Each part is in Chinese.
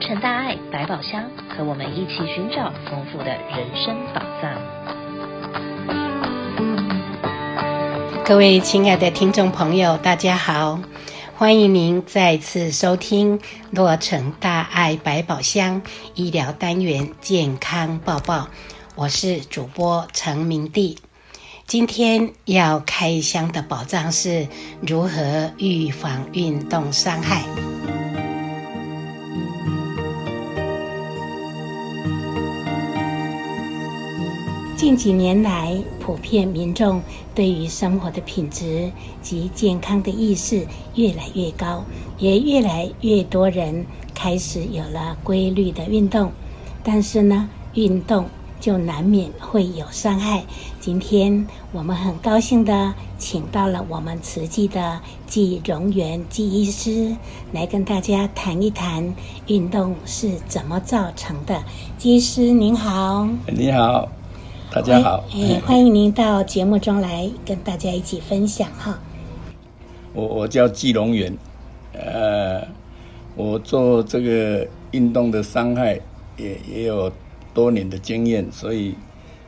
成大爱百宝箱，和我们一起寻找丰富的人生宝藏。各位亲爱的听众朋友，大家好，欢迎您再次收听洛成大爱百宝箱医疗单元健康报报，我是主播陈明娣。今天要开箱的宝藏是如何预防运动伤害。近几年来，普遍民众对于生活的品质及健康的意识越来越高，也越来越多人开始有了规律的运动。但是呢，运动就难免会有伤害。今天我们很高兴的请到了我们慈济的纪荣元纪医师来跟大家谈一谈运动是怎么造成的。纪医师您好，你好，大家好，哎，欢迎您到节目中来跟大家一起分享哈。我我叫季龙元，呃，我做这个运动的伤害也也有。多年的经验，所以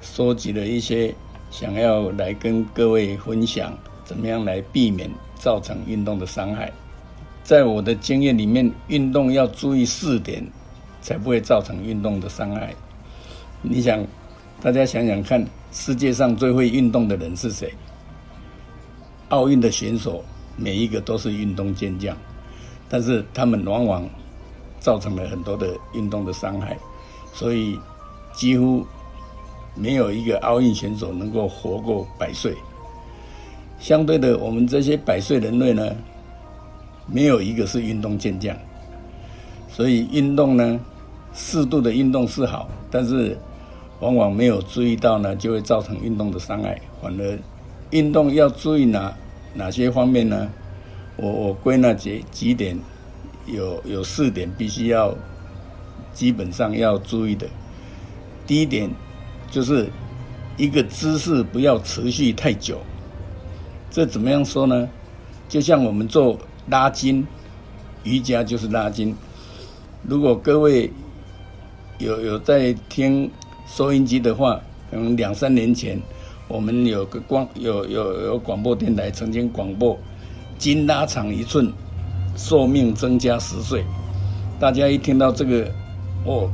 收集了一些想要来跟各位分享，怎么样来避免造成运动的伤害。在我的经验里面，运动要注意四点，才不会造成运动的伤害。你想，大家想想看，世界上最会运动的人是谁？奥运的选手每一个都是运动健将，但是他们往往造成了很多的运动的伤害，所以。几乎没有一个奥运选手能够活过百岁。相对的，我们这些百岁人类呢，没有一个是运动健将。所以运动呢，适度的运动是好，但是往往没有注意到呢，就会造成运动的伤害。反而运动要注意哪哪些方面呢？我我归纳几几点，有有四点必须要基本上要注意的。第一点就是一个姿势不要持续太久。这怎么样说呢？就像我们做拉筋，瑜伽就是拉筋。如果各位有有在听收音机的话，可能两三年前我们有个广有有有广播电台曾经广播，筋拉长一寸，寿命增加十岁。大家一听到这个，哦。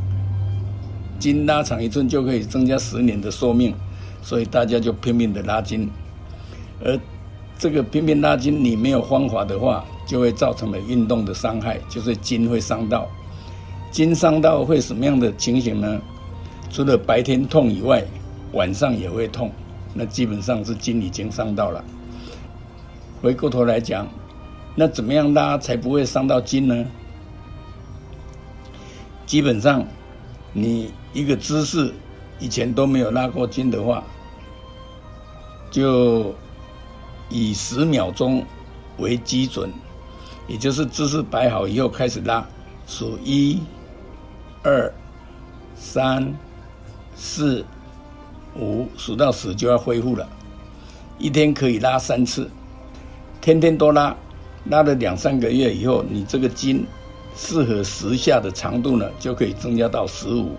筋拉长一寸就可以增加十年的寿命，所以大家就拼命的拉筋。而这个拼命拉筋，你没有方法的话，就会造成了运动的伤害，就是筋会伤到。筋伤到会什么样的情形呢？除了白天痛以外，晚上也会痛。那基本上是筋已经伤到了。回过头来讲，那怎么样拉才不会伤到筋呢？基本上。你一个姿势以前都没有拉过筋的话，就以十秒钟为基准，也就是姿势摆好以后开始拉，数一、二、三、四、五，数到十就要恢复了。一天可以拉三次，天天都拉，拉了两三个月以后，你这个筋。适合十下的长度呢，就可以增加到十五。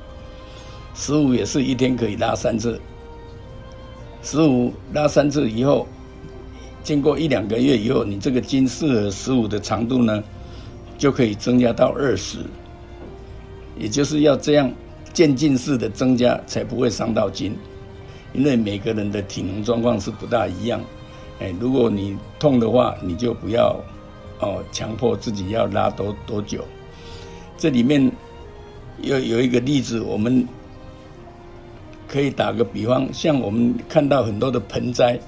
十五也是一天可以拉三次。十五拉三次以后，经过一两个月以后，你这个筋适合十五的长度呢，就可以增加到二十。也就是要这样渐进式的增加，才不会伤到筋。因为每个人的体能状况是不大一样。哎，如果你痛的话，你就不要。哦，强迫自己要拉多多久？这里面有有一个例子，我们可以打个比方，像我们看到很多的盆栽，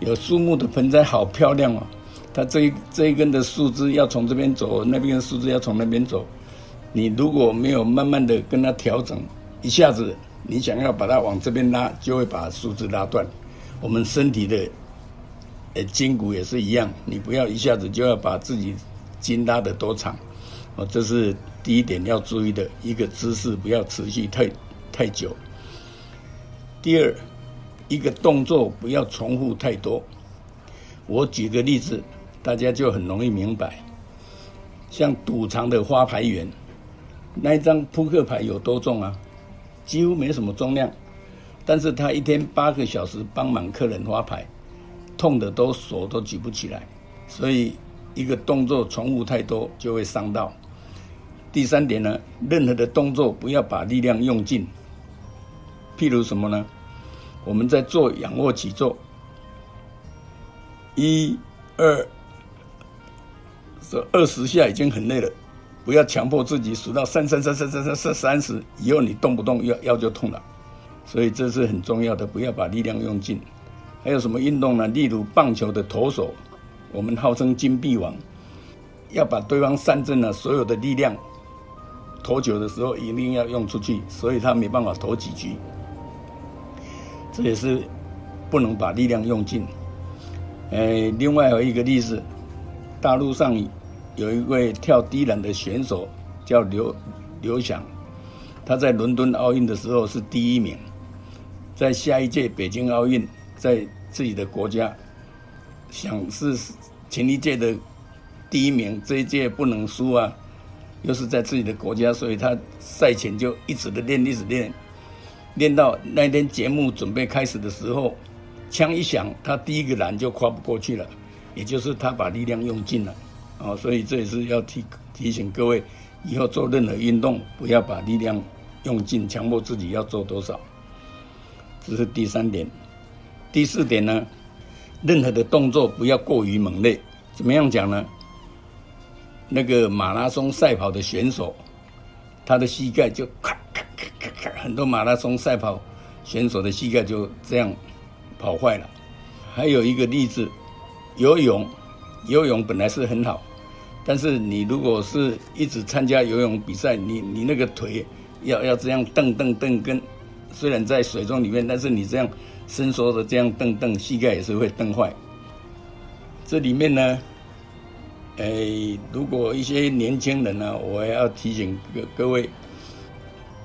有树木的盆栽好漂亮哦。它这一这一根的树枝要从这边走，那边的树枝要从那边走。你如果没有慢慢的跟它调整，一下子你想要把它往这边拉，就会把树枝拉断。我们身体的。筋骨也是一样，你不要一下子就要把自己筋拉得多长，哦，这是第一点要注意的一个姿势，不要持续太太久。第二，一个动作不要重复太多。我举个例子，大家就很容易明白。像赌场的发牌员，那一张扑克牌有多重啊？几乎没什么重量，但是他一天八个小时帮忙客人发牌，痛的都手都举不起来。所以一个动作重复太多就会伤到。第三点呢，任何的动作不要把力量用尽。譬如什么呢？我们在做仰卧起坐，一、二，这二十下已经很累了，不要强迫自己数到三三三三三三三三十，以后你动不动腰腰就痛了。所以这是很重要的，不要把力量用尽。还有什么运动呢？例如棒球的投手，我们号称金币王，要把对方三振了所有的力量。投球的时候一定要用出去，所以他没办法投几局。这也是不能把力量用尽。呃，另外有一个例子，大陆上有一位跳低栏的选手叫刘刘翔，他在伦敦奥运的时候是第一名，在下一届北京奥运，在自己的国家想是前一届的第一名，这一届不能输啊。又是在自己的国家，所以他赛前就一直的练，一直练，练到那天节目准备开始的时候，枪一响，他第一个栏就跨不过去了，也就是他把力量用尽了，哦，所以这也是要提提醒各位，以后做任何运动不要把力量用尽，强迫自己要做多少，这是第三点。第四点呢，任何的动作不要过于猛烈，怎么样讲呢？那个马拉松赛跑的选手，他的膝盖就咔咔咔咔咔，很多马拉松赛跑选手的膝盖就这样跑坏了。还有一个例子，游泳，游泳本来是很好，但是你如果是一直参加游泳比赛，你你那个腿要要这样蹬蹬蹬，跟虽然在水中里面，但是你这样伸缩的这样蹬蹬，膝盖也是会蹬坏。这里面呢。哎，如果一些年轻人呢，我要提醒各各位，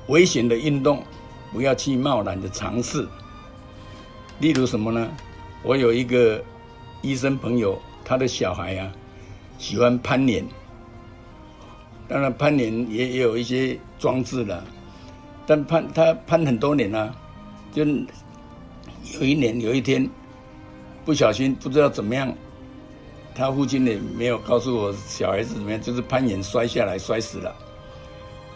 危险的运动不要去贸然的尝试。例如什么呢？我有一个医生朋友，他的小孩啊，喜欢攀岩。当然，攀岩也也有一些装置了，但攀他攀很多年了，就有一年有一天，不小心不知道怎么样。他父亲也没有告诉我小孩子怎么样，就是攀岩摔下来摔死了。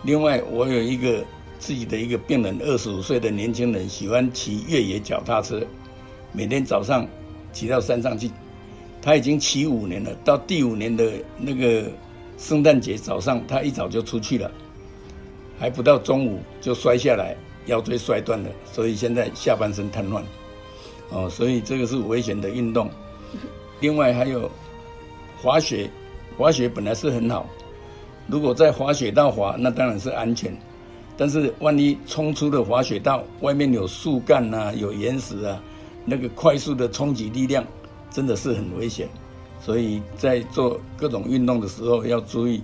另外，我有一个自己的一个病人，二十五岁的年轻人，喜欢骑越野脚踏车，每天早上骑到山上去。他已经骑五年了，到第五年的那个圣诞节早上，他一早就出去了，还不到中午就摔下来，腰椎摔断了，所以现在下半身瘫痪。哦，所以这个是危险的运动。另外还有。滑雪，滑雪本来是很好，如果在滑雪道滑，那当然是安全。但是万一冲出了滑雪道，外面有树干啊，有岩石啊，那个快速的冲击力量真的是很危险。所以在做各种运动的时候要注意。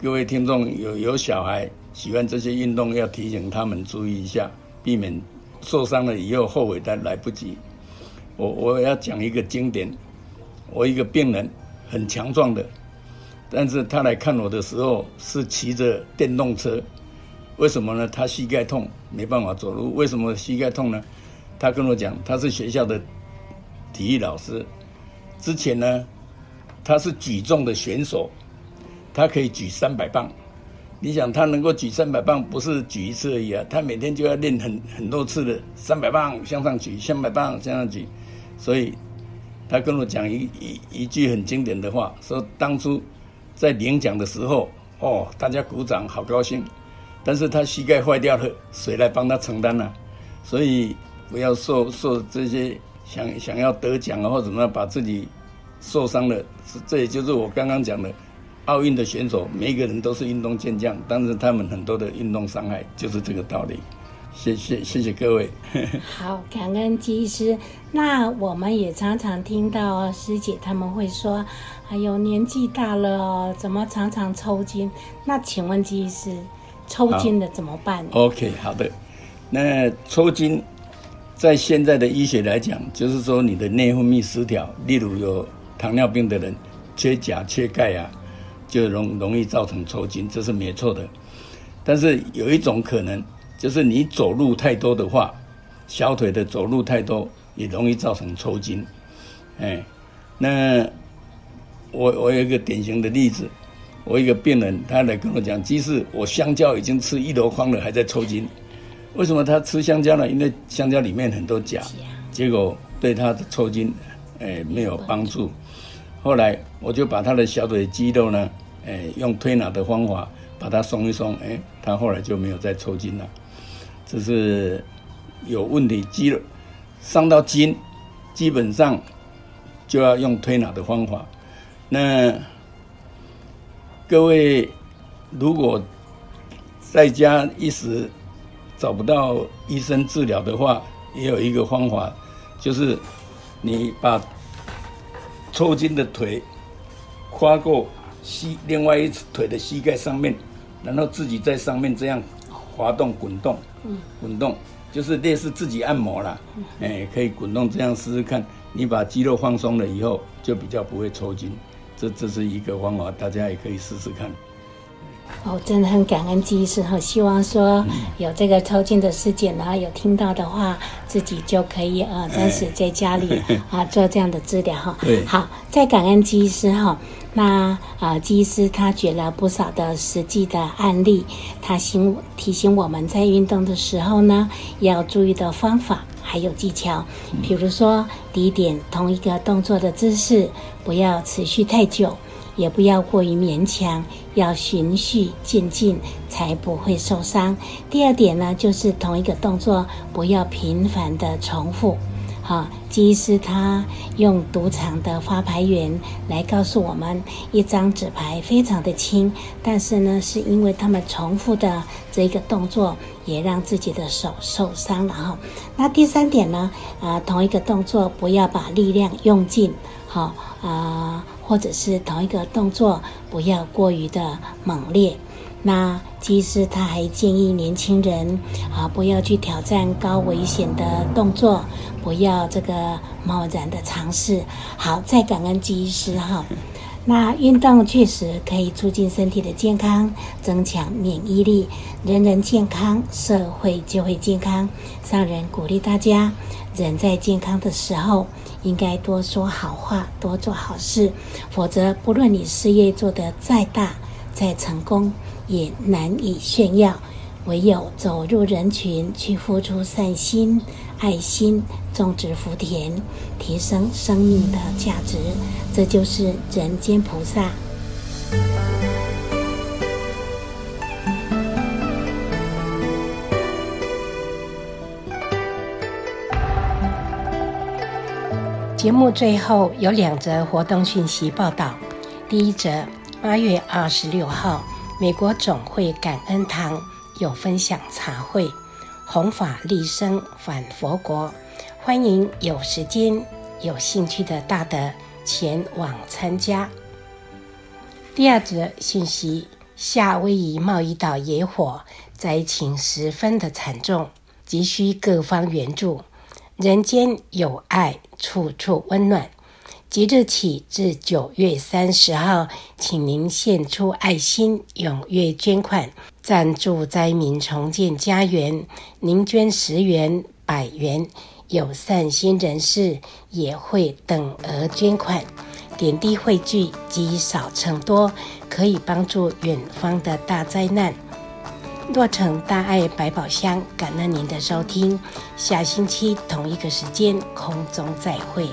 各位听众有有小孩喜欢这些运动，要提醒他们注意一下，避免受伤了以后后悔但来不及。我我要讲一个经典，我一个病人。很强壮的，但是他来看我的时候是骑着电动车，为什么呢？他膝盖痛，没办法走路。为什么膝盖痛呢？他跟我讲，他是学校的体育老师，之前呢，他是举重的选手，他可以举三百磅。你想，他能够举三百磅，不是举一次而已啊，他每天就要练很很多次的三百磅向上举，三百磅向上举，所以。他跟我讲一一一句很经典的话，说当初在领奖的时候，哦，大家鼓掌，好高兴。但是他膝盖坏掉了，谁来帮他承担呢？所以不要受受这些想想要得奖啊或者怎么样，把自己受伤了。这也就是我刚刚讲的，奥运的选手每一个人都是运动健将，但是他们很多的运动伤害就是这个道理。谢谢谢谢各位。好，感恩姬医师。那我们也常常听到师姐他们会说：“哎呦，年纪大了哦，怎么常常抽筋？”那请问姬医师，抽筋的怎么办？OK，好的。那抽筋在现在的医学来讲，就是说你的内分泌失调，例如有糖尿病的人缺钾缺钙啊，就容容易造成抽筋，这是没错的。但是有一种可能，就是你走路太多的话，小腿的走路太多也容易造成抽筋。哎，那我我有一个典型的例子，我一个病人他来跟我讲，即使我香蕉已经吃一箩筐了，还在抽筋。为什么他吃香蕉呢？因为香蕉里面很多钾，结果对他的抽筋，哎，没有帮助。后来我就把他的小腿肌肉呢，哎，用推拿的方法。把它松一松，哎，他后来就没有再抽筋了。这是有问题，肌肉伤到筋，基本上就要用推拿的方法。那各位如果在家一时找不到医生治疗的话，也有一个方法，就是你把抽筋的腿跨过膝，另外一只腿的膝盖上面。然后自己在上面这样滑动、滚动，嗯，滚动就是类似自己按摩啦，哎，可以滚动这样试试看，你把肌肉放松了以后，就比较不会抽筋。这这是一个方法，大家也可以试试看。哦，真的很感恩纪医师哈，希望说有这个抽筋的事件呢，有听到的话，自己就可以呃，暂时在家里 啊做这样的治疗哈。对，好，再感恩纪医师哈。那啊，纪医师他举了不少的实际的案例，他醒提醒我们在运动的时候呢，要注意的方法还有技巧。比如说，第一点，同一个动作的姿势不要持续太久，也不要过于勉强，要循序渐进，才不会受伤。第二点呢，就是同一个动作不要频繁的重复。好，纪医师他用赌场的发牌员来告诉我们，一张纸牌非常的轻，但是呢，是因为他们重复的这个动作，也让自己的手受伤了哈。那第三点呢，啊，同一个动作不要把力量用尽，好啊，或者是同一个动作不要过于的猛烈。那其实他还建议年轻人啊，不要去挑战高危险的动作，不要这个贸然的尝试。好，再感恩纪医师哈。那运动确实可以促进身体的健康，增强免疫力。人人健康，社会就会健康。上人鼓励大家，人在健康的时候，应该多说好话，多做好事，否则不论你事业做得再大、再成功。也难以炫耀，唯有走入人群，去付出善心、爱心，种植福田，提升生命的价值，这就是人间菩萨。节目最后有两则活动讯息报道，第一则，八月二十六号。美国总会感恩堂有分享茶会，弘法利生返佛国，欢迎有时间、有兴趣的大德前往参加。第二则信息：夏威夷贸易岛野火灾情十分的惨重，急需各方援助。人间有爱，处处温暖。即日起至九月三十号，请您献出爱心，踊跃捐款，赞助灾民重建家园。您捐十元、百元，有善心人士也会等额捐款。点滴汇聚，积少成多，可以帮助远方的大灾难。落成大爱百宝箱，感恩您的收听，下星期同一个时间空中再会。